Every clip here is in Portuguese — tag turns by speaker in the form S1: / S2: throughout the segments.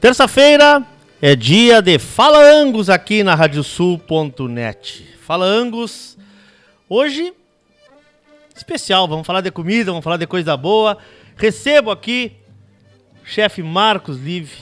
S1: Terça-feira é dia de Fala Angus aqui na radiosul.net. Fala Angus. Hoje especial, vamos falar de comida, vamos falar de coisa boa. Recebo aqui o chefe Marcos Live.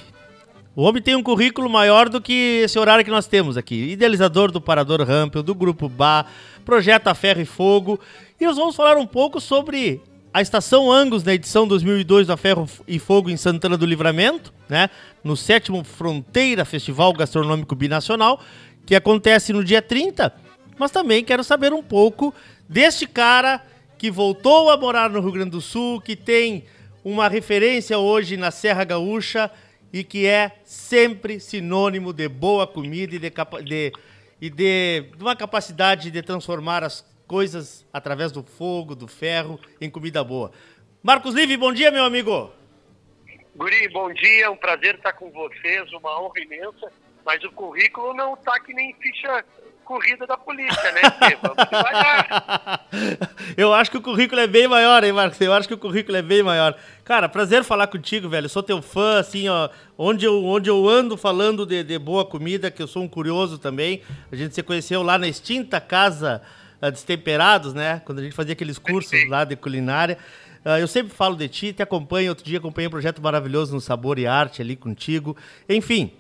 S1: O homem tem um currículo maior do que esse horário que nós temos aqui. Idealizador do Parador Rampel, do Grupo Bar, projeto A Ferro e Fogo. E nós vamos falar um pouco sobre a Estação Angus na edição 2002 da Ferro e Fogo em Santana do Livramento, né? No sétimo Fronteira Festival Gastronômico Binacional, que acontece no dia 30. Mas também quero saber um pouco deste cara que voltou a morar no Rio Grande do Sul, que tem uma referência hoje na Serra Gaúcha e que é sempre sinônimo de boa comida e de, de, e de, uma capacidade de transformar as coisas através do fogo, do ferro, em comida boa. Marcos Live, bom dia, meu amigo.
S2: Guri, bom dia, um prazer estar com vocês, uma honra imensa, mas o currículo não está que nem ficha corrida da polícia, né?
S1: Eu acho que o currículo é bem maior, hein, Marcos? Eu acho que o currículo é bem maior. Cara, prazer falar contigo, velho. Eu sou teu fã, assim, ó. Onde eu, onde eu ando falando de, de boa comida, que eu sou um curioso também. A gente se conheceu lá na extinta casa Destemperados, né? Quando a gente fazia aqueles cursos lá de culinária. Uh, eu sempre falo de ti, te acompanho. Outro dia acompanhei um projeto maravilhoso no Sabor e Arte ali contigo. Enfim,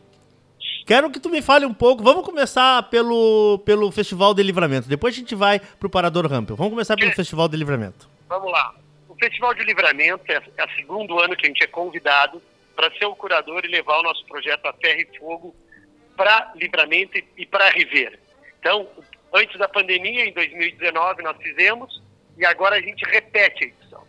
S1: quero que tu me fale um pouco. Vamos começar pelo, pelo Festival de Livramento. Depois a gente vai pro Parador Rampel. Vamos começar pelo é. Festival de Livramento.
S2: Vamos lá. O Festival de Livramento é, é o segundo ano que a gente é convidado para ser o curador e levar o nosso projeto a ferro e fogo para Livramento e, e para Ribeira. Então, Antes da pandemia, em 2019, nós fizemos e agora a gente repete a edição.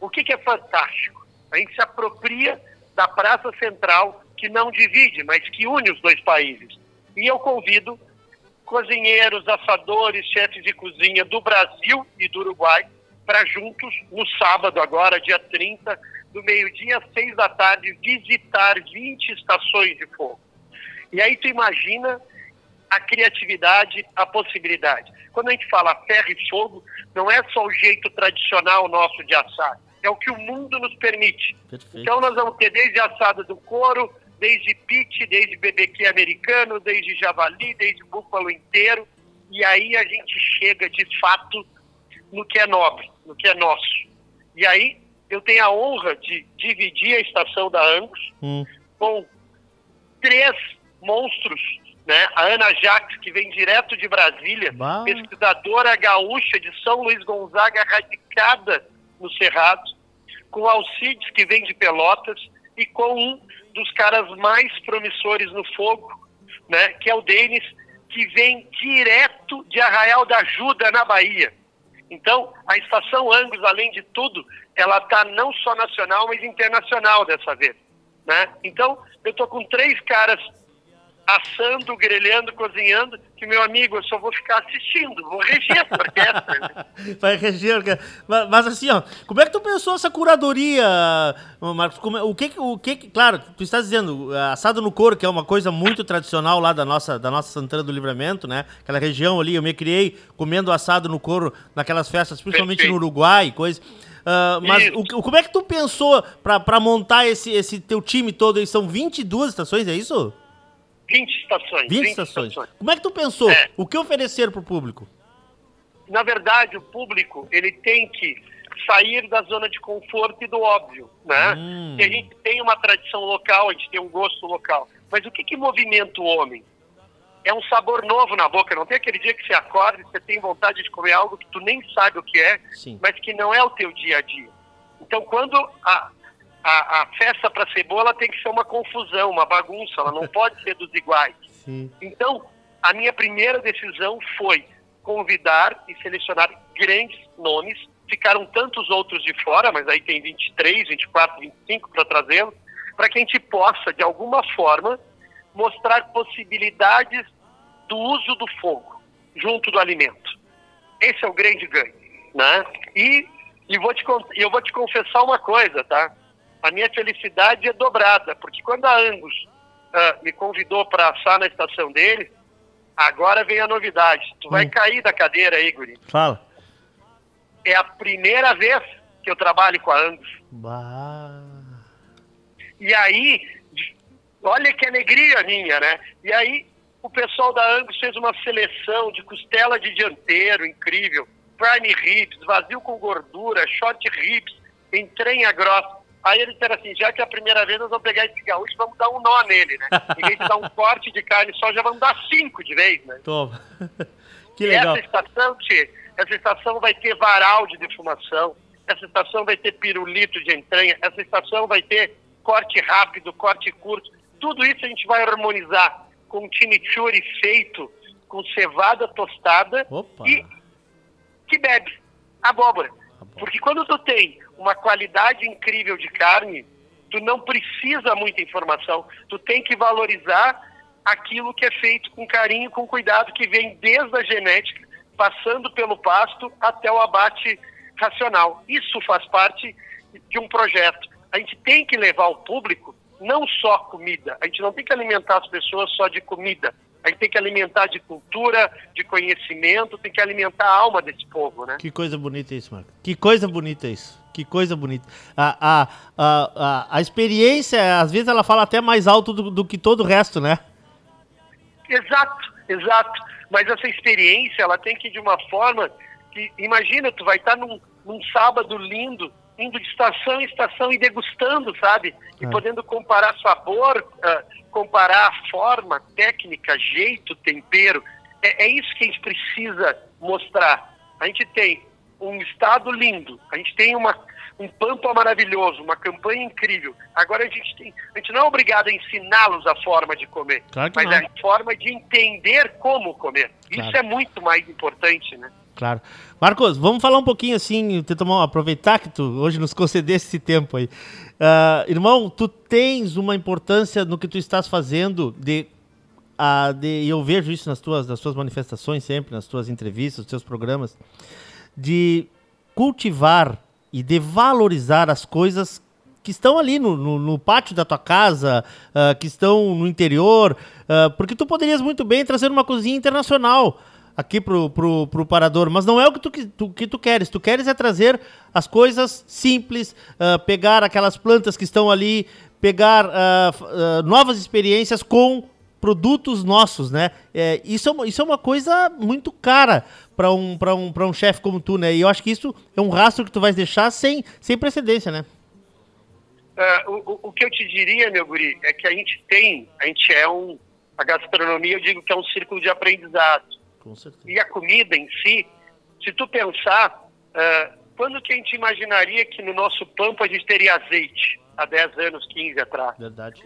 S2: O que, que é fantástico? A gente se apropria da Praça Central, que não divide, mas que une os dois países. E eu convido cozinheiros, assadores, chefes de cozinha do Brasil e do Uruguai para juntos, no sábado agora, dia 30, do meio-dia às seis da tarde, visitar 20 estações de fogo. E aí tu imagina a criatividade, a possibilidade. Quando a gente fala ferro e fogo, não é só o jeito tradicional nosso de assar, é o que o mundo nos permite. Perfeito. Então nós vamos ter desde assada do couro, desde pit, desde BBQ americano, desde javali, desde búfalo inteiro, e aí a gente chega de fato no que é nobre, no que é nosso. E aí eu tenho a honra de dividir a estação da Angus hum. com três monstros né? A Ana Jacques, que vem direto de Brasília, bah. pesquisadora gaúcha de São Luís Gonzaga, radicada no Cerrado, com Alcides, que vem de Pelotas, e com um dos caras mais promissores no fogo, né? que é o Denis, que vem direto de Arraial da Ajuda, na Bahia. Então, a Estação Angus, além de tudo, ela está não só nacional, mas internacional dessa vez. Né? Então, eu estou com três caras assando, grelhando, cozinhando, que meu amigo, eu só vou ficar assistindo, vou reger essa orquestra.
S1: Vai reger, mas, mas, assim, ó, como é que tu pensou essa curadoria, Marcos? Como, é, o que, o que, claro, tu estás dizendo, assado no couro, que é uma coisa muito tradicional lá da nossa, da nossa Santana do Livramento, né? Aquela região ali, eu me criei comendo assado no couro naquelas festas, principalmente Perfeito. no Uruguai, coisa. Uh, mas o, como é que tu pensou para montar esse, esse teu time todo? São 22 estações, é isso?
S2: 20 estações.
S1: 20, 20 estações. estações. Como é que tu pensou? É. O que oferecer para o público?
S2: Na verdade, o público ele tem que sair da zona de conforto e do óbvio, né? Hum. a gente tem uma tradição local, a gente tem um gosto local. Mas o que, que movimenta o homem? É um sabor novo na boca. Não tem aquele dia que você acorda e você tem vontade de comer algo que tu nem sabe o que é, Sim. mas que não é o teu dia a dia. Então, quando a, a, a festa para cebola tem que ser uma confusão, uma bagunça, ela não pode ser dos iguais. Sim. Então, a minha primeira decisão foi convidar e selecionar grandes nomes. Ficaram tantos outros de fora, mas aí tem 23, 24, 25 para trazê-los, para que a gente possa, de alguma forma, mostrar possibilidades do uso do fogo junto do alimento. Esse é o grande ganho, né? E, e vou te, eu vou te confessar uma coisa, tá? A minha felicidade é dobrada, porque quando a Angus uh, me convidou para assar na estação dele, agora vem a novidade. Tu hum. vai cair da cadeira aí, Guri.
S1: Fala.
S2: É a primeira vez que eu trabalho com a Angus.
S1: Bah.
S2: E aí, olha que alegria minha, né? E aí, o pessoal da Angus fez uma seleção de costela de dianteiro incrível, prime ribs, vazio com gordura, short ribs, entranha grossa. Aí eles disseram assim, já que é a primeira vez nós vamos pegar esse gaúcho e vamos dar um nó nele, né? Em vez de dar um corte de carne só, já vamos dar cinco de vez, né?
S1: Toma. que legal.
S2: E essa estação, Tchê, essa estação vai ter varal de defumação, essa estação vai ter pirulito de entranha, essa estação vai ter corte rápido, corte curto. Tudo isso a gente vai harmonizar com um chimichurri feito com cevada tostada
S1: Opa.
S2: e que bebe abóbora. Porque quando tu tem uma qualidade incrível de carne, tu não precisa muita informação. Tu tem que valorizar aquilo que é feito com carinho, com cuidado, que vem desde a genética, passando pelo pasto até o abate racional. Isso faz parte de um projeto. A gente tem que levar ao público não só comida. A gente não tem que alimentar as pessoas só de comida. A gente tem que alimentar de cultura, de conhecimento, tem que alimentar a alma desse povo, né?
S1: Que coisa bonita isso, Marco. Que coisa bonita isso. Que coisa bonita. A, a, a, a, a experiência, às vezes, ela fala até mais alto do, do que todo o resto, né?
S2: Exato, exato. Mas essa experiência, ela tem que ir de uma forma que, imagina, tu vai estar num, num sábado lindo, indo de estação em estação e degustando, sabe? E
S1: É.
S2: podendo comparar sabor, ah, comparar forma, técnica, jeito, tempero. É, é isso que a gente precisa mostrar. A gente tem um estado lindo, a gente tem uma, um pampa maravilhoso, uma campanha incrível. Agora a gente tem, a gente não é obrigado a ensiná-los a forma de comer,
S1: Claro
S2: mas
S1: não.
S2: é a forma de entender como comer.
S1: Claro.
S2: Isso é muito mais importante, né?
S1: Claro. Marcos, vamos falar um pouquinho assim, uma- aproveitar que tu hoje nos concedesse esse tempo aí. Ah, irmão, tu tens uma importância no que tu estás fazendo de, ah, de eu vejo isso nas tuas, nas tuas manifestações sempre, nas tuas entrevistas, nos teus programas, de cultivar e de valorizar as coisas que estão ali no, no- no pátio da tua casa, ah, que estão no interior, ah, porque tu poderias muito bem trazer uma cozinha internacional aqui pro, pro, pro parador, mas não é o que tu, tu, que tu queres. Tu queres é trazer as coisas simples, ah, pegar aquelas plantas que estão ali, pegar f- ah, novas experiências com produtos nossos, né? É, isso, é uma, isso é uma coisa muito cara para um, um, um chefe como tu, né? E eu acho que isso é um rastro que tu vais deixar sem, sem precedência, né?
S2: O, o- o que eu te diria, meu guri, é que a gente tem, a gente é um, a gastronomia eu digo que é um círculo de aprendizado. E a comida em si, se tu pensar, ah, quando que a gente imaginaria que no nosso pampa a gente teria azeite? Há 10 anos, 15 atrás.
S1: Verdade.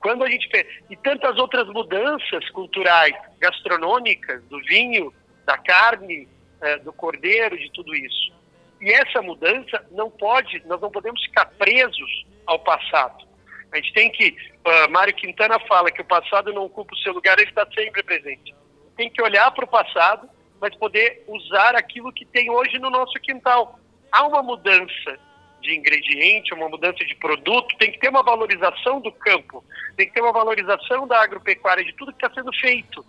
S2: Quando a gente e tantas outras mudanças culturais, gastronômicas, do vinho, da carne, eh, do cordeiro, de tudo isso. E essa mudança não pode, nós não podemos ficar presos ao passado. A gente tem que, ah, Mário Quintana fala que o passado não ocupa o seu lugar, ele está sempre presente. Tem que olhar para o passado, mas poder usar aquilo que tem hoje no nosso quintal. Há uma mudança de ingrediente, uma mudança de produto, tem que ter uma valorização do campo, tem que ter uma valorização da agropecuária, de tudo que está sendo feito.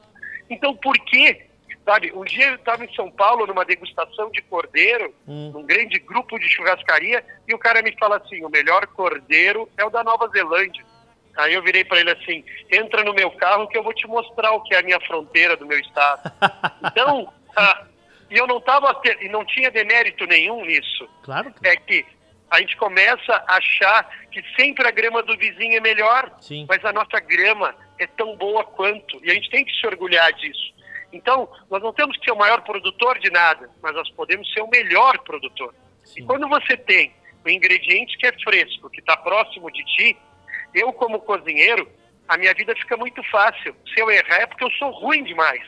S2: Então, por quê? Sabe, um dia eu estava em São Paulo numa degustação de cordeiro,
S1: Hum.
S2: num grande grupo de churrascaria, e o cara me fala assim: o melhor cordeiro é o da Nova Zelândia. Aí eu virei para ele assim: entra no meu carro que eu vou te mostrar o que é a minha fronteira do meu estado. Então, ah, e eu não tava e não tinha demérito nenhum nisso.
S1: Claro que
S2: É que a gente começa a achar que sempre a grama do vizinho é melhor,
S1: Sim.
S2: mas a nossa grama é tão boa quanto. E a gente tem que se orgulhar disso. Então, nós não temos que ser o maior produtor de nada, mas nós podemos ser o melhor produtor.
S1: Sim.
S2: E quando você tem um ingrediente que é fresco, que está próximo de ti, eu como cozinheiro, a minha vida fica muito fácil. Se eu errar é porque eu sou ruim demais.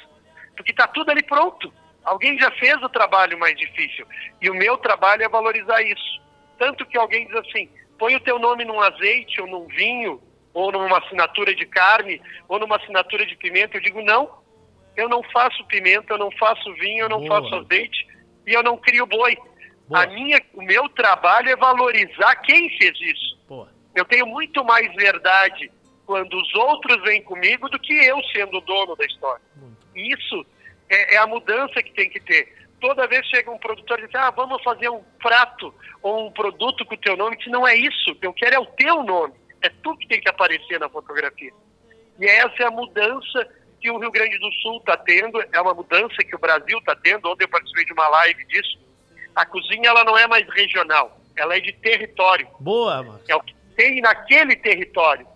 S2: Porque está tudo ali pronto. Alguém já fez o trabalho mais difícil. E o meu trabalho é valorizar isso. Tanto que alguém diz assim, põe o teu nome num azeite ou num vinho, ou numa assinatura de carne, ou numa assinatura de pimenta. Eu digo, não, eu não faço pimenta, eu não faço vinho, eu não
S1: Boa.
S2: faço azeite e eu não crio boi.
S1: Boa.
S2: A minha, o meu trabalho é valorizar quem fez isso.
S1: Pô,
S2: Eu tenho muito mais verdade quando os outros vêm comigo do que eu sendo o dono da história. Isso é, é a mudança que tem que ter. Toda vez chega um produtor e diz, ah, vamos fazer um prato ou um produto com o teu nome, que não é isso. Eu quero é o teu nome. É tu que tem que aparecer na fotografia. E essa é a mudança que o Rio Grande do Sul está tendo, é uma mudança que o Brasil está tendo. Ontem eu participei de uma live disso. A cozinha ela não é mais regional, ela é de território.
S1: Boa, mano.
S2: É o que tem naquele território.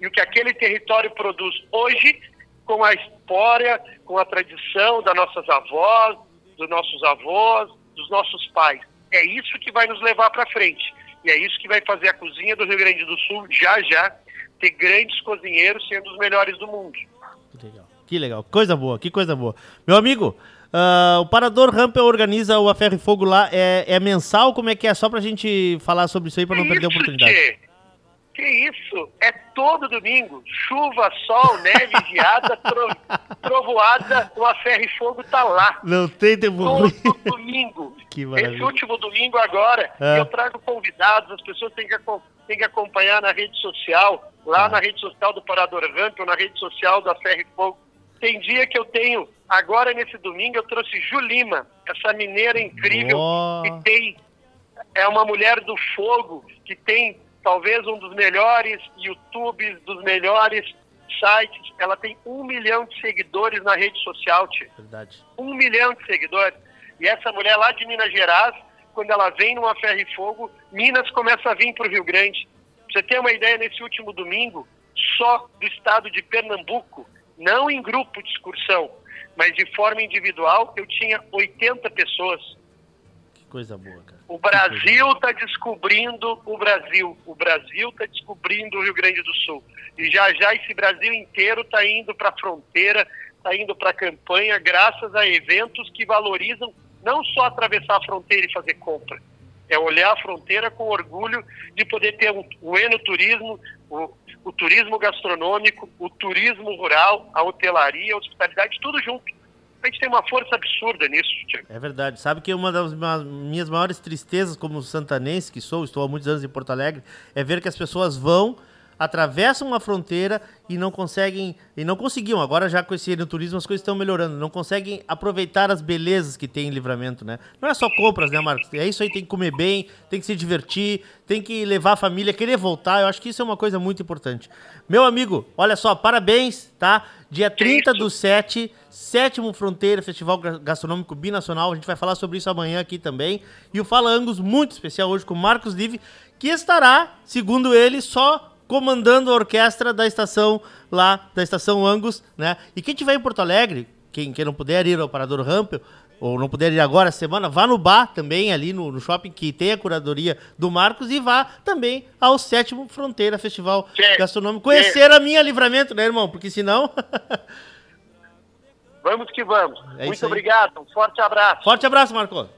S2: E o que aquele território produz hoje, com a história, com a tradição das nossas avós, dos nossos avós, dos nossos pais. É isso que vai nos levar para frente. E é isso que vai fazer a cozinha do Rio Grande do Sul, já já, ter grandes cozinheiros sendo os melhores do mundo.
S1: Que legal. Que legal. Coisa boa, que coisa boa. Meu amigo, uh, o Parador Rampel organiza o A Ferro e Fogo lá. É, é, mensal? Como é que é? Só pra gente falar sobre isso aí, pra não perder a oportunidade.
S2: Tchê. Que isso? É todo domingo. Chuva, sol, neve, geada, tro... trovoada, o A Ferro e Fogo tá lá.
S1: Não tem tempo
S2: Todo domingo.
S1: Que
S2: Esse
S1: maravilha.
S2: último domingo agora,
S1: É.
S2: eu trago convidados, as pessoas têm que, têm que acompanhar na rede social, lá
S1: Ah.
S2: na rede social do Parador Ramp, ou na rede social da Ferro e Fogo. Tem dia que eu tenho, agora nesse domingo, eu trouxe Julima, essa mineira incrível
S1: Ó.
S2: que tem, é uma mulher do fogo, que tem talvez um dos melhores YouTubes, dos melhores sites. Ela tem um milhão de seguidores na rede social, tio
S1: Verdade.
S2: um milhão de seguidores. E essa mulher lá de Minas Gerais, quando ela vem numa ferro e fogo, Minas começa a vir para o Rio Grande. Pra você ter uma ideia, nesse último domingo, só do estado de Pernambuco, não em grupo de excursão, mas de forma individual, eu tinha 80 pessoas.
S1: Que coisa boa, cara.
S2: O Brasil está descobrindo o Brasil. O Brasil está descobrindo o Rio Grande do Sul. E já já esse Brasil inteiro está indo para a fronteira, está indo para a campanha, graças a eventos que valorizam não só atravessar a fronteira e fazer compra. É olhar a fronteira com orgulho de poder ter o enoturismo, o, o turismo gastronômico, o turismo rural, a hotelaria, a hospitalidade, tudo junto. A gente tem uma força absurda nisso, Tiago.
S1: É verdade. Sabe que uma das minhas maiores tristezas como santanense que sou, estou há muitos anos em Porto Alegre, é ver que as pessoas vão, atravessam uma fronteira e não conseguem, e não conseguiam, agora já com esse turismo as coisas estão melhorando, não conseguem aproveitar as belezas que tem em livramento, né? Não é só compras, né, Marcos? É isso aí, tem que comer bem, tem que se divertir, tem que levar a família, querer voltar, eu acho que isso é uma coisa muito importante. Meu amigo, olha só, parabéns, tá? Dia 30 do 7, sétimo Fronteira Festival Ga- Gastronômico Binacional. A gente vai falar sobre isso amanhã aqui também. E o Fala Angus, muito especial hoje com o Marcos Live, que estará, segundo ele, só comandando a orquestra da estação lá, da estação Angus, né? E quem tiver em Porto Alegre, quem, quem não puder ir ao Parador Rampel, ou não puder ir agora semana, vá no bar também, ali no, no shopping que tem a curadoria do Marcos, e vá também ao sétimo Fronteira Festival
S2: Que-
S1: Gastronômico. Conhecer a minha livramento, né, irmão? Porque senão.
S2: Vamos que vamos.
S1: É
S2: Muito obrigado. Um forte abraço.
S1: Forte abraço, Marcos.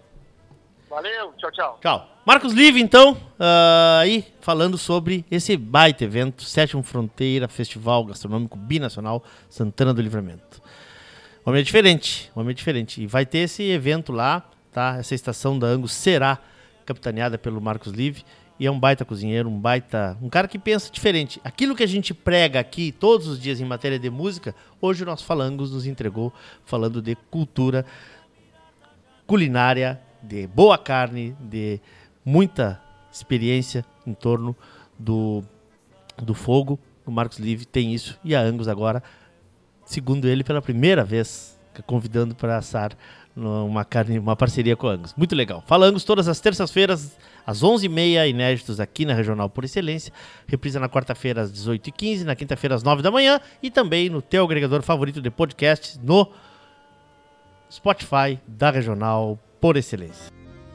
S2: Valeu. Tchau, tchau.
S1: Tchau. Marcos Live, então, ah, aí falando sobre esse baita evento, Sétimo Fronteira Festival Gastronômico Binacional Santana do Livramento. O homem é diferente, o homem é diferente. E vai ter esse evento lá, tá? Essa estação da Angus será capitaneada pelo Marcos Live. E é um baita cozinheiro, um baita. Um cara que pensa diferente. Aquilo que a gente prega aqui todos os dias em matéria de música, hoje o nosso Falangos nos entregou falando de cultura culinária, de boa carne, de muita experiência em torno do, do fogo. O Marcos Live tem isso e a Angus agora, segundo ele, pela primeira vez, convidando para assar uma carne, uma parceria com a Angus. Muito legal. Fala Angus todas as terças-feiras às 11h30, inéditos aqui na Regional por Excelência. Reprisa na quarta-feira às 18h15, na quinta-feira às 9 da manhã e também no teu agregador favorito de podcasts no Spotify da Regional por Excelência.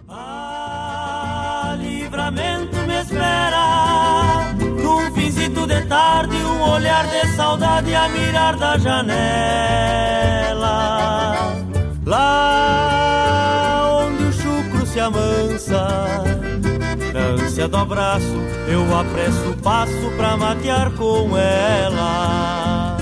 S3: Ah, livramento me espera. Num finzito de tarde Um olhar de saudade a mirar da janela. Lá onde o chucro se amansa Na ânsia do abraço Eu apresso o passo pra matear com ela